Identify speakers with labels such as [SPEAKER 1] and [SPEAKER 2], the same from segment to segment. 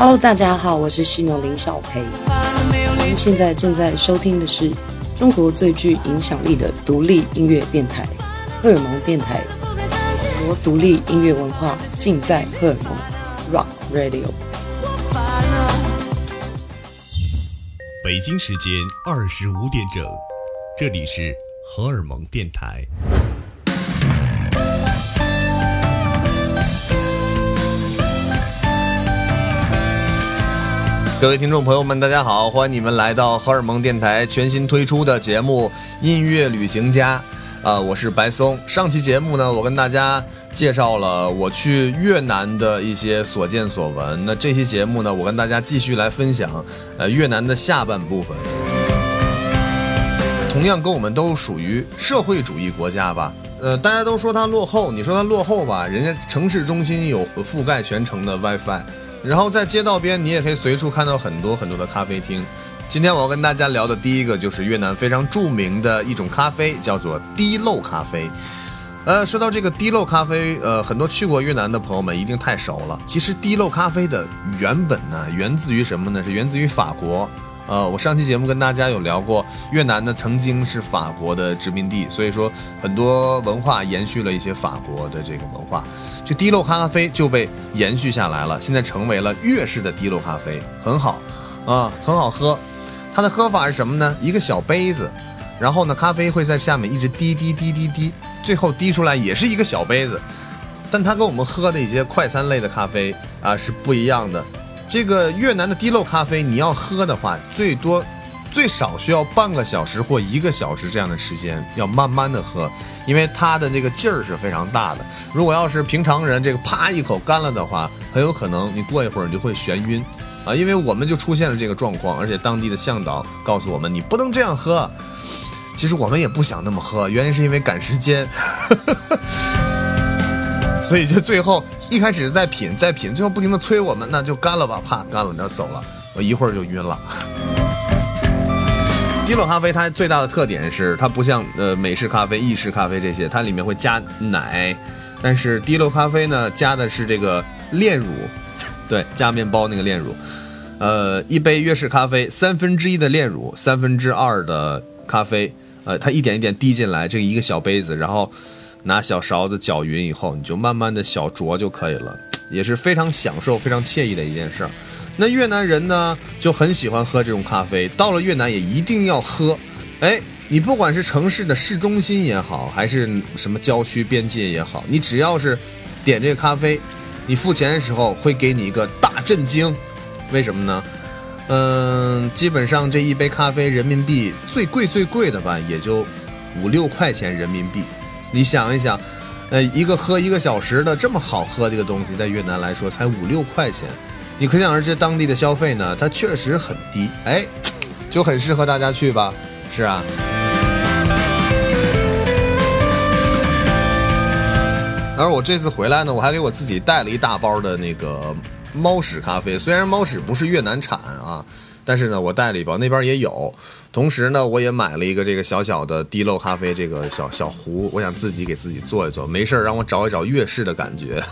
[SPEAKER 1] Hello，大家好，我是西诺林小培。您现在正在收听的是中国最具影响力的独立音乐电台——荷尔蒙电台。我独立音乐文化尽在荷尔蒙 Rock Radio。
[SPEAKER 2] 北京时间二十五点整，这里是荷尔蒙电台。
[SPEAKER 3] 各位听众朋友们，大家好，欢迎你们来到荷尔蒙电台全新推出的节目《音乐旅行家》啊，我是白松。上期节目呢，我跟大家介绍了我去越南的一些所见所闻。那这期节目呢，我跟大家继续来分享呃越南的下半部分。同样跟我们都属于社会主义国家吧，呃，大家都说它落后，你说它落后吧，人家城市中心有覆盖全城的 WiFi。然后在街道边，你也可以随处看到很多很多的咖啡厅。今天我要跟大家聊的第一个就是越南非常著名的一种咖啡，叫做滴漏咖啡。呃，说到这个滴漏咖啡，呃，很多去过越南的朋友们一定太熟了。其实滴漏咖啡的原本呢，源自于什么呢？是源自于法国。呃，我上期节目跟大家有聊过，越南呢曾经是法国的殖民地，所以说很多文化延续了一些法国的这个文化，这滴漏咖啡就被延续下来了，现在成为了粤式的滴漏咖啡，很好，啊，很好喝。它的喝法是什么呢？一个小杯子，然后呢，咖啡会在下面一直滴滴滴滴滴，最后滴出来也是一个小杯子，但它跟我们喝的一些快餐类的咖啡啊是不一样的。这个越南的滴漏咖啡，你要喝的话，最多最少需要半个小时或一个小时这样的时间，要慢慢的喝，因为它的那个劲儿是非常大的。如果要是平常人这个啪一口干了的话，很有可能你过一会儿你就会眩晕啊。因为我们就出现了这个状况，而且当地的向导告诉我们，你不能这样喝。其实我们也不想那么喝，原因是因为赶时间。所以就最后一开始在品在品，最后不停的催我们，那就干了吧，啪干了，然后走了，我一会儿就晕了。滴漏咖啡它最大的特点是，它不像呃美式咖啡、意式咖啡这些，它里面会加奶，但是滴漏咖啡呢加的是这个炼乳，对，加面包那个炼乳。呃，一杯粤式咖啡，三分之一的炼乳，三分之二的咖啡，呃，它一点一点滴进来，这一个小杯子，然后。拿小勺子搅匀以后，你就慢慢的小酌就可以了，也是非常享受、非常惬意的一件事儿。那越南人呢就很喜欢喝这种咖啡，到了越南也一定要喝。哎，你不管是城市的市中心也好，还是什么郊区边界也好，你只要是点这个咖啡，你付钱的时候会给你一个大震惊。为什么呢？嗯，基本上这一杯咖啡人民币最贵最贵的吧，也就五六块钱人民币。你想一想，呃，一个喝一个小时的这么好喝的一个东西，在越南来说才五六块钱，你可想而知当地的消费呢，它确实很低，哎，就很适合大家去吧，是啊。而我这次回来呢，我还给我自己带了一大包的那个猫屎咖啡，虽然猫屎不是越南产啊。但是呢，我带了一包，那边也有。同时呢，我也买了一个这个小小的滴漏咖啡这个小小壶，我想自己给自己做一做，没事儿让我找一找粤式的感觉。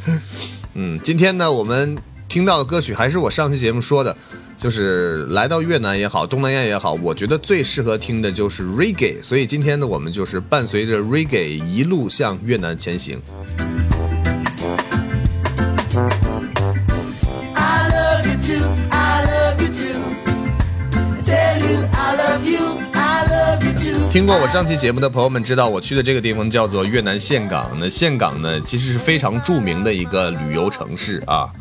[SPEAKER 3] 嗯，今天呢，我们听到的歌曲还是我上期节目说的，就是来到越南也好，东南亚也好，我觉得最适合听的就是 reggae。所以今天呢，我们就是伴随着 reggae 一路向越南前行。听过我上期节目的朋友们知道，我去的这个地方叫做越南岘港。那岘港呢，其实是非常著名的一个旅游城市啊。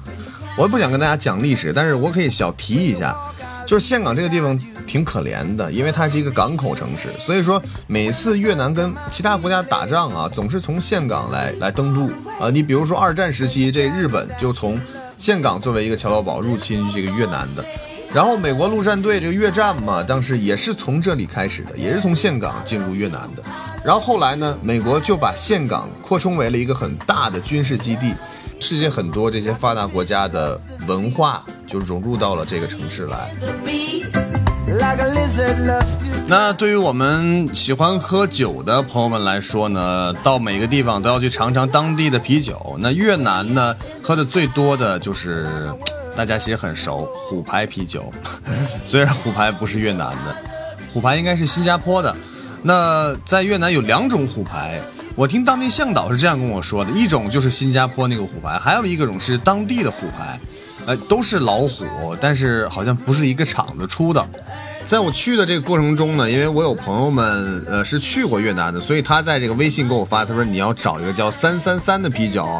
[SPEAKER 3] 我也不想跟大家讲历史，但是我可以小提一下，就是岘港这个地方挺可怜的，因为它是一个港口城市，所以说每次越南跟其他国家打仗啊，总是从岘港来来登陆啊。你比如说二战时期，这日本就从岘港作为一个桥头堡入侵这个越南的。然后美国陆战队这个越战嘛，当时也是从这里开始的，也是从岘港进入越南的。然后后来呢，美国就把岘港扩充为了一个很大的军事基地，世界很多这些发达国家的文化就融入到了这个城市来。那对于我们喜欢喝酒的朋友们来说呢，到每个地方都要去尝尝当地的啤酒。那越南呢，喝的最多的就是。大家其实很熟，虎牌啤酒。虽然虎牌不是越南的，虎牌应该是新加坡的。那在越南有两种虎牌，我听当地向导是这样跟我说的：一种就是新加坡那个虎牌，还有一种是当地的虎牌，呃，都是老虎，但是好像不是一个厂子出的。在我去的这个过程中呢，因为我有朋友们呃是去过越南的，所以他在这个微信给我发，他说你要找一个叫三三三的啤酒。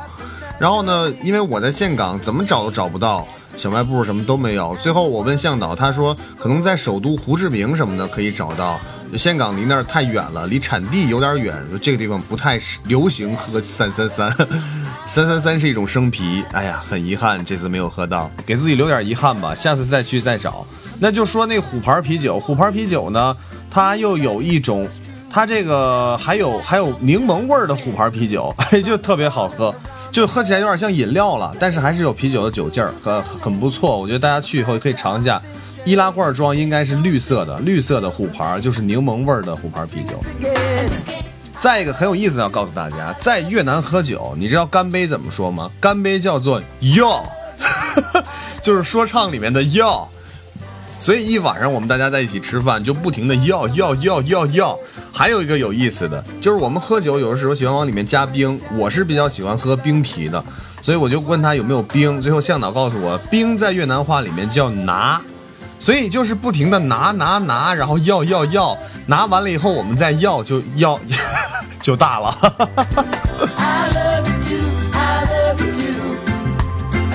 [SPEAKER 3] 然后呢，因为我在岘港怎么找都找不到小卖部，什么都没有。最后我问向导，他说可能在首都胡志明什么的可以找到。岘港离那儿太远了，离产地有点远，这个地方不太流行喝三三三。三三三是一种生啤，哎呀，很遗憾这次没有喝到，给自己留点遗憾吧，下次再去再找。那就说那虎牌啤酒，虎牌啤酒呢，它又有一种，它这个还有还有柠檬味儿的虎牌啤酒，就特别好喝，就喝起来有点像饮料了，但是还是有啤酒的酒劲儿，很很不错。我觉得大家去以后可以尝一下。易拉罐装应该是绿色的，绿色的虎牌就是柠檬味儿的虎牌啤酒。再一个很有意思要告诉大家，在越南喝酒，你知道干杯怎么说吗？干杯叫做要，就是说唱里面的要。所以一晚上我们大家在一起吃饭，就不停的要要要要要。还有一个有意思的，就是我们喝酒有的时候喜欢往里面加冰，我是比较喜欢喝冰啤的，所以我就问他有没有冰。最后向导告诉我，冰在越南话里面叫拿。所以就是不停的拿拿拿，然后要要要，拿完了以后我们再要就要 就大了。I love you，I love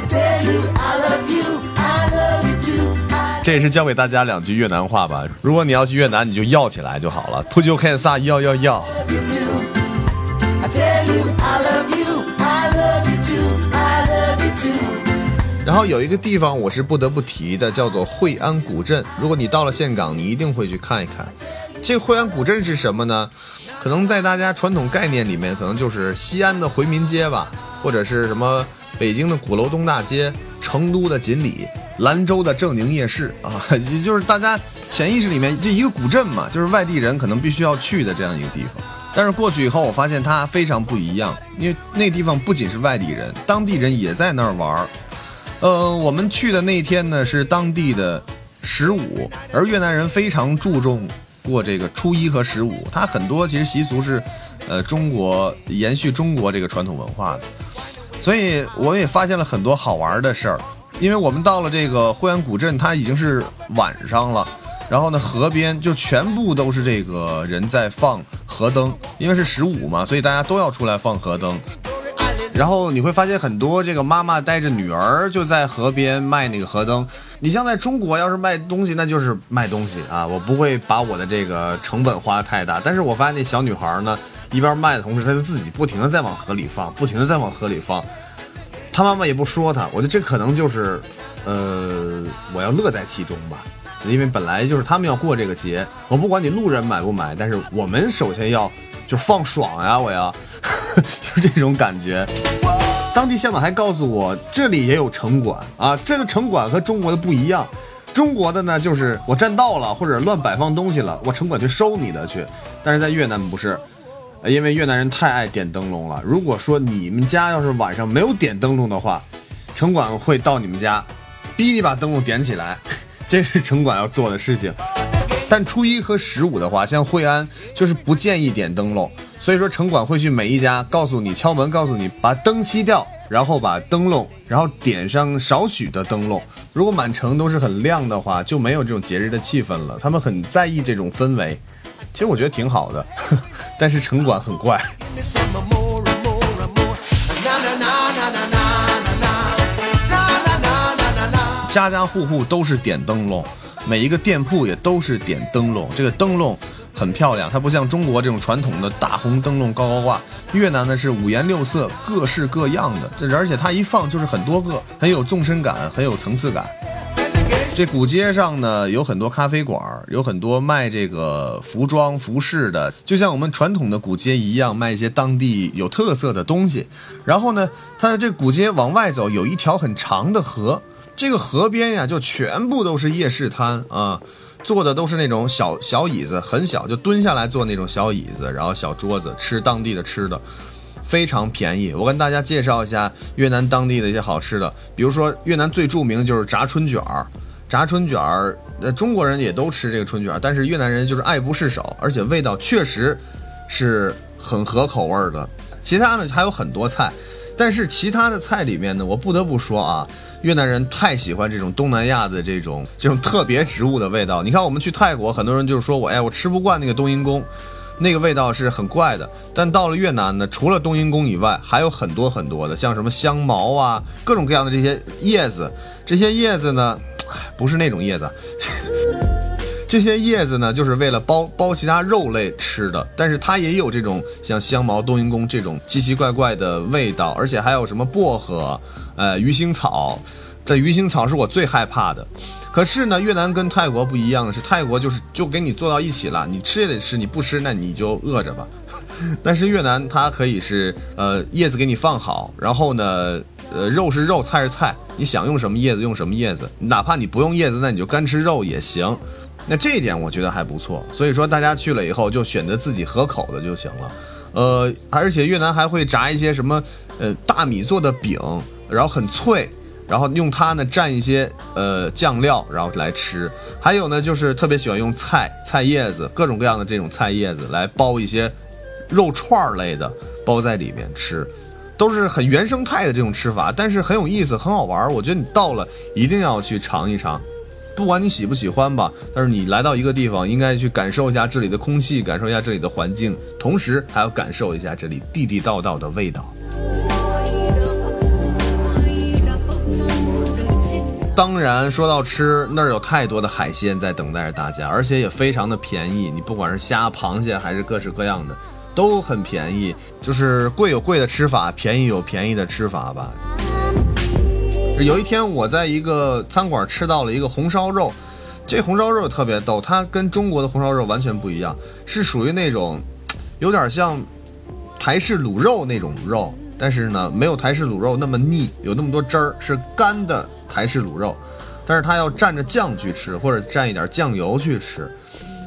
[SPEAKER 3] you，I love you 这也是教给大家两句越南话吧。如果你要去越南，你就要起来就好了。Put your hands up，要要要。然后有一个地方我是不得不提的，叫做惠安古镇。如果你到了岘港，你一定会去看一看。这惠安古镇是什么呢？可能在大家传统概念里面，可能就是西安的回民街吧，或者是什么北京的鼓楼东大街、成都的锦里、兰州的正宁夜市 啊，也就是大家潜意识里面这一个古镇嘛，就是外地人可能必须要去的这样一个地方。但是过去以后，我发现它非常不一样，因为那地方不仅是外地人，当地人也在那儿玩儿。呃，我们去的那天呢是当地的十五，而越南人非常注重过这个初一和十五，他很多其实习俗是，呃，中国延续中国这个传统文化的，所以我也发现了很多好玩的事儿。因为我们到了这个惠安古镇，它已经是晚上了，然后呢，河边就全部都是这个人在放河灯，因为是十五嘛，所以大家都要出来放河灯。然后你会发现很多这个妈妈带着女儿就在河边卖那个河灯。你像在中国要是卖东西，那就是卖东西啊，我不会把我的这个成本花太大。但是我发现那小女孩呢，一边卖的同时，她就自己不停的在往河里放，不停的在往河里放。他妈妈也不说他，我觉得这可能就是，呃，我要乐在其中吧，因为本来就是他们要过这个节，我不管你路人买不买，但是我们首先要就放爽呀，我要。就这种感觉，当地向导还告诉我，这里也有城管啊。这个城管和中国的不一样，中国的呢就是我占道了或者乱摆放东西了，我城管去收你的去。但是在越南不是，因为越南人太爱点灯笼了。如果说你们家要是晚上没有点灯笼的话，城管会到你们家，逼你把灯笼点起来，这是城管要做的事情。但初一和十五的话，像惠安就是不建议点灯笼。所以说，城管会去每一家告诉你敲门，告诉你把灯熄掉，然后把灯笼，然后点上少许的灯笼。如果满城都是很亮的话，就没有这种节日的气氛了。他们很在意这种氛围，其实我觉得挺好的。但是城管很怪，家家户户都是点灯笼，每一个店铺也都是点灯笼。这个灯笼。很漂亮，它不像中国这种传统的大红灯笼高高挂。越南呢是五颜六色、各式各样的，而且它一放就是很多个，很有纵深感，很有层次感。这古街上呢有很多咖啡馆，有很多卖这个服装服饰的，就像我们传统的古街一样，卖一些当地有特色的东西。然后呢，它的这古街往外走有一条很长的河，这个河边呀就全部都是夜市摊啊。坐的都是那种小小椅子，很小，就蹲下来坐那种小椅子，然后小桌子吃当地的吃的。非常便宜。我跟大家介绍一下越南当地的一些好吃的，比如说越南最著名的就是炸春卷儿，炸春卷儿，呃，中国人也都吃这个春卷儿，但是越南人就是爱不释手，而且味道确实是很合口味儿的。其他呢还有很多菜，但是其他的菜里面呢，我不得不说啊，越南人太喜欢这种东南亚的这种这种特别植物的味道。你看我们去泰国，很多人就是说我，哎，我吃不惯那个冬阴功。那个味道是很怪的，但到了越南呢，除了冬阴功以外，还有很多很多的，像什么香茅啊，各种各样的这些叶子。这些叶子呢，不是那种叶子，这些叶子呢，就是为了包包其他肉类吃的。但是它也有这种像香茅、冬阴功这种奇奇怪怪的味道，而且还有什么薄荷、呃鱼腥草。这鱼腥草是我最害怕的。可是呢，越南跟泰国不一样的是，泰国就是就给你做到一起了，你吃也得吃，你不吃那你就饿着吧。但是越南它可以是呃叶子给你放好，然后呢呃肉是肉，菜是菜，你想用什么叶子用什么叶子，哪怕你不用叶子，那你就干吃肉也行。那这一点我觉得还不错，所以说大家去了以后就选择自己合口的就行了。呃，而且越南还会炸一些什么呃大米做的饼，然后很脆。然后用它呢蘸一些呃酱料，然后来吃。还有呢，就是特别喜欢用菜菜叶子，各种各样的这种菜叶子来包一些肉串儿类的，包在里面吃，都是很原生态的这种吃法，但是很有意思，很好玩儿。我觉得你到了一定要去尝一尝，不管你喜不喜欢吧，但是你来到一个地方，应该去感受一下这里的空气，感受一下这里的环境，同时还要感受一下这里地地道道的味道。当然，说到吃，那儿有太多的海鲜在等待着大家，而且也非常的便宜。你不管是虾、螃蟹，还是各式各样的，都很便宜。就是贵有贵的吃法，便宜有便宜的吃法吧。有一天，我在一个餐馆吃到了一个红烧肉，这红烧肉特别逗，它跟中国的红烧肉完全不一样，是属于那种有点像台式卤肉那种肉，但是呢，没有台式卤肉那么腻，有那么多汁儿，是干的。台式卤肉，但是它要蘸着酱去吃，或者蘸一点酱油去吃，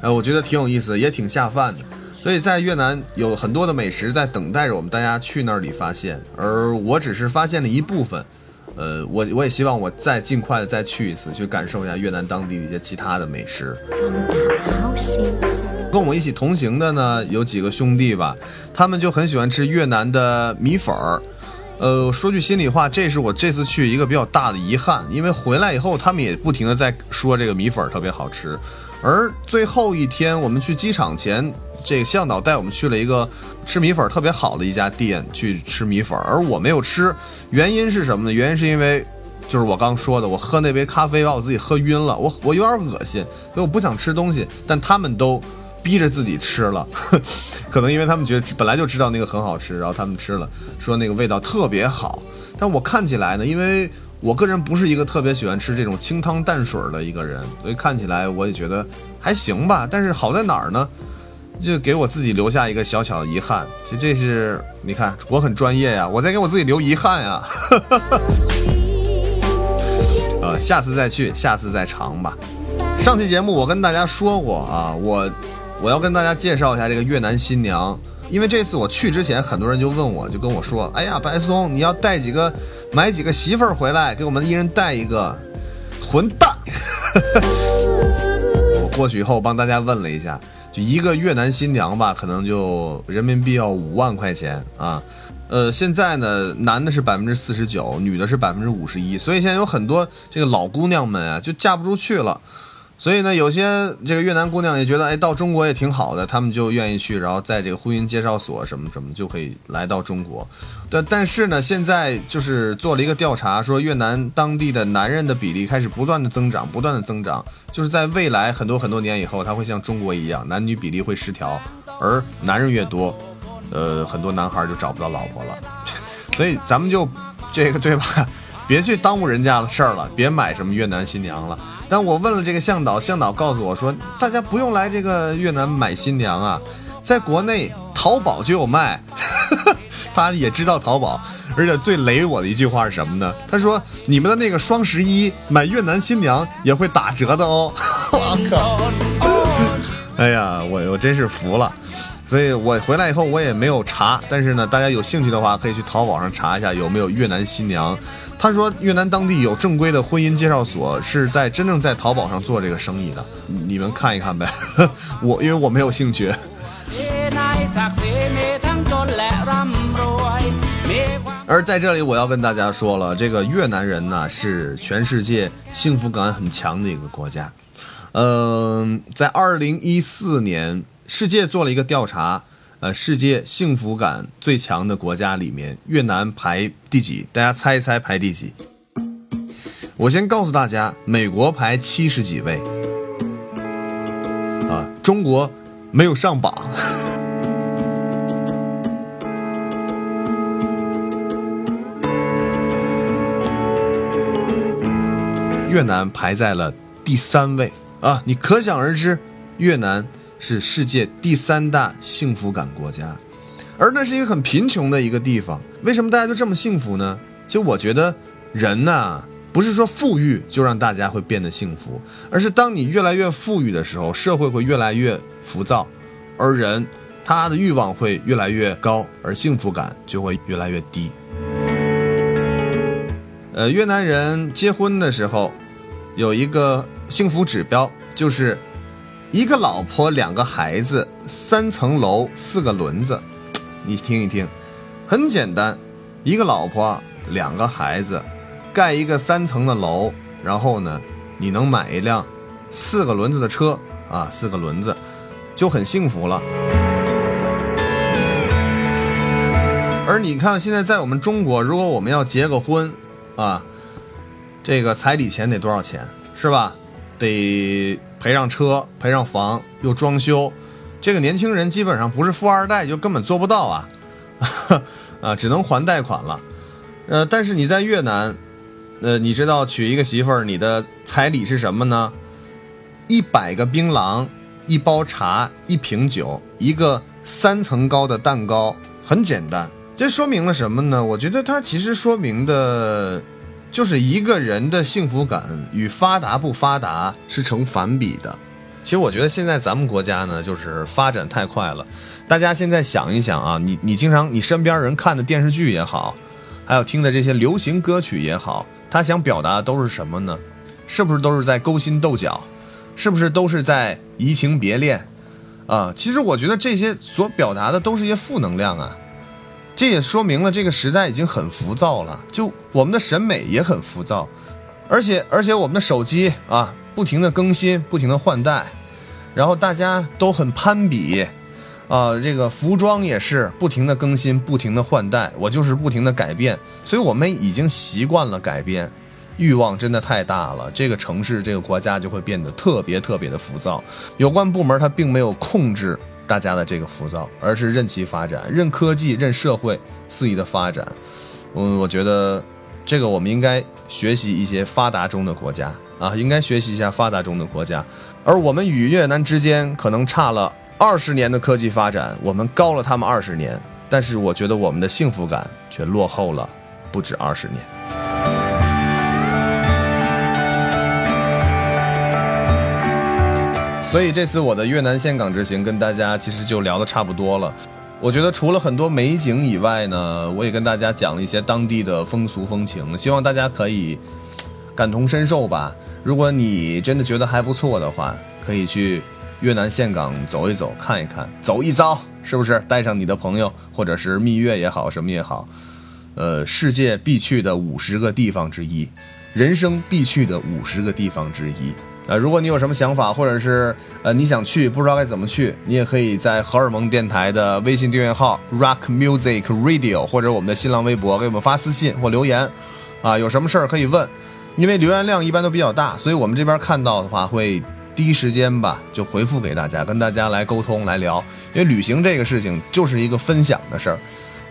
[SPEAKER 3] 呃，我觉得挺有意思，也挺下饭的。所以在越南有很多的美食在等待着我们大家去那里发现，而我只是发现了一部分。呃，我我也希望我再尽快的再去一次，去感受一下越南当地的一些其他的美食。跟我一起同行的呢，有几个兄弟吧，他们就很喜欢吃越南的米粉儿。呃，说句心里话，这是我这次去一个比较大的遗憾，因为回来以后，他们也不停的在说这个米粉特别好吃。而最后一天，我们去机场前，这个向导带我们去了一个吃米粉特别好的一家店去吃米粉，而我没有吃，原因是什么呢？原因是因为，就是我刚说的，我喝那杯咖啡把我自己喝晕了，我我有点恶心，所以我不想吃东西，但他们都。逼着自己吃了，可能因为他们觉得本来就知道那个很好吃，然后他们吃了，说那个味道特别好。但我看起来呢，因为我个人不是一个特别喜欢吃这种清汤淡水的一个人，所以看起来我也觉得还行吧。但是好在哪儿呢？就给我自己留下一个小小的遗憾。其实这是你看，我很专业呀，我在给我自己留遗憾呀。呃，下次再去，下次再尝吧。上期节目我跟大家说过啊，我。我要跟大家介绍一下这个越南新娘，因为这次我去之前，很多人就问我，就跟我说：“哎呀，白松，你要带几个，买几个媳妇儿回来，给我们一人带一个。”混蛋！我过去以后帮大家问了一下，就一个越南新娘吧，可能就人民币要五万块钱啊。呃，现在呢，男的是百分之四十九，女的是百分之五十一，所以现在有很多这个老姑娘们啊，就嫁不出去了。所以呢，有些这个越南姑娘也觉得，哎，到中国也挺好的，他们就愿意去，然后在这个婚姻介绍所什么什么就可以来到中国。但但是呢，现在就是做了一个调查，说越南当地的男人的比例开始不断的增长，不断的增长，就是在未来很多很多年以后，他会像中国一样，男女比例会失调，而男人越多，呃，很多男孩就找不到老婆了。所以咱们就这个对吧？别去耽误人家的事儿了，别买什么越南新娘了。但我问了这个向导，向导告诉我说，大家不用来这个越南买新娘啊，在国内淘宝就有卖。他也知道淘宝，而且最雷我的一句话是什么呢？他说你们的那个双十一买越南新娘也会打折的哦。我靠！哎呀，我我真是服了。所以我回来以后我也没有查，但是呢，大家有兴趣的话可以去淘宝上查一下有没有越南新娘。他说越南当地有正规的婚姻介绍所，是在真正在淘宝上做这个生意的，你们看一看呗。我因为我没有兴趣。而在这里，我要跟大家说了，这个越南人呢是全世界幸福感很强的一个国家。嗯，在二零一四年，世界做了一个调查，呃，世界幸福感最强的国家里面，越南排第几？大家猜一猜排第几？我先告诉大家，美国排七十几位，啊，中国没有上榜。越南排在了第三位啊！你可想而知，越南是世界第三大幸福感国家，而那是一个很贫穷的一个地方。为什么大家都这么幸福呢？就我觉得，人呐，不是说富裕就让大家会变得幸福，而是当你越来越富裕的时候，社会会越来越浮躁，而人他的欲望会越来越高，而幸福感就会越来越低。呃，越南人结婚的时候。有一个幸福指标，就是一个老婆两个孩子三层楼四个轮子，你听一听，很简单，一个老婆两个孩子，盖一个三层的楼，然后呢，你能买一辆四个轮子的车啊，四个轮子就很幸福了。而你看，现在在我们中国，如果我们要结个婚啊。这个彩礼钱得多少钱，是吧？得赔上车，赔上房，又装修，这个年轻人基本上不是富二代就根本做不到啊，啊，只能还贷款了。呃，但是你在越南，呃，你知道娶一个媳妇儿，你的彩礼是什么呢？一百个槟榔，一包茶，一瓶酒，一个三层高的蛋糕，很简单。这说明了什么呢？我觉得它其实说明的。就是一个人的幸福感与发达不发达是成反比的。其实我觉得现在咱们国家呢，就是发展太快了。大家现在想一想啊，你你经常你身边人看的电视剧也好，还有听的这些流行歌曲也好，他想表达的都是什么呢？是不是都是在勾心斗角？是不是都是在移情别恋？啊，其实我觉得这些所表达的都是一些负能量啊。这也说明了这个时代已经很浮躁了，就我们的审美也很浮躁，而且而且我们的手机啊不停的更新，不停的换代，然后大家都很攀比，啊，这个服装也是不停的更新，不停的换代，我就是不停的改变，所以我们已经习惯了改变，欲望真的太大了，这个城市这个国家就会变得特别特别的浮躁，有关部门它并没有控制。大家的这个浮躁，而是任其发展，任科技、任社会肆意的发展。嗯，我觉得这个我们应该学习一些发达中的国家啊，应该学习一下发达中的国家。而我们与越南之间可能差了二十年的科技发展，我们高了他们二十年，但是我觉得我们的幸福感却落后了不止二十年。所以这次我的越南岘港之行跟大家其实就聊的差不多了。我觉得除了很多美景以外呢，我也跟大家讲了一些当地的风俗风情，希望大家可以感同身受吧。如果你真的觉得还不错的话，可以去越南岘港走一走，看一看，走一遭，是不是？带上你的朋友或者是蜜月也好，什么也好，呃，世界必去的五十个地方之一，人生必去的五十个地方之一。呃，如果你有什么想法，或者是呃你想去不知道该怎么去，你也可以在荷尔蒙电台的微信订阅号 Rock Music Radio 或者我们的新浪微博给我们发私信或留言，啊，有什么事儿可以问，因为留言量一般都比较大，所以我们这边看到的话会第一时间吧就回复给大家，跟大家来沟通来聊，因为旅行这个事情就是一个分享的事儿，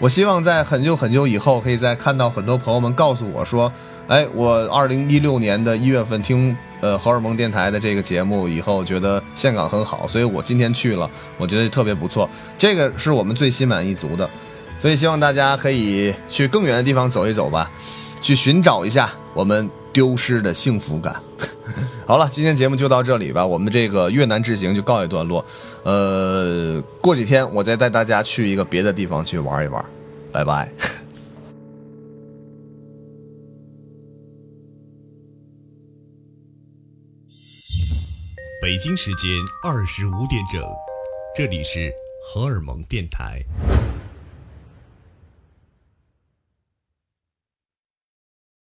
[SPEAKER 3] 我希望在很久很久以后，可以再看到很多朋友们告诉我说，哎，我二零一六年的一月份听。呃，荷尔蒙电台的这个节目以后觉得岘港很好，所以我今天去了，我觉得特别不错。这个是我们最心满意足的，所以希望大家可以去更远的地方走一走吧，去寻找一下我们丢失的幸福感。好了，今天节目就到这里吧，我们这个越南之行就告一段落。呃，过几天我再带大家去一个别的地方去玩一玩，拜拜。
[SPEAKER 2] 北京时间二十五点整，这里是荷尔蒙电台。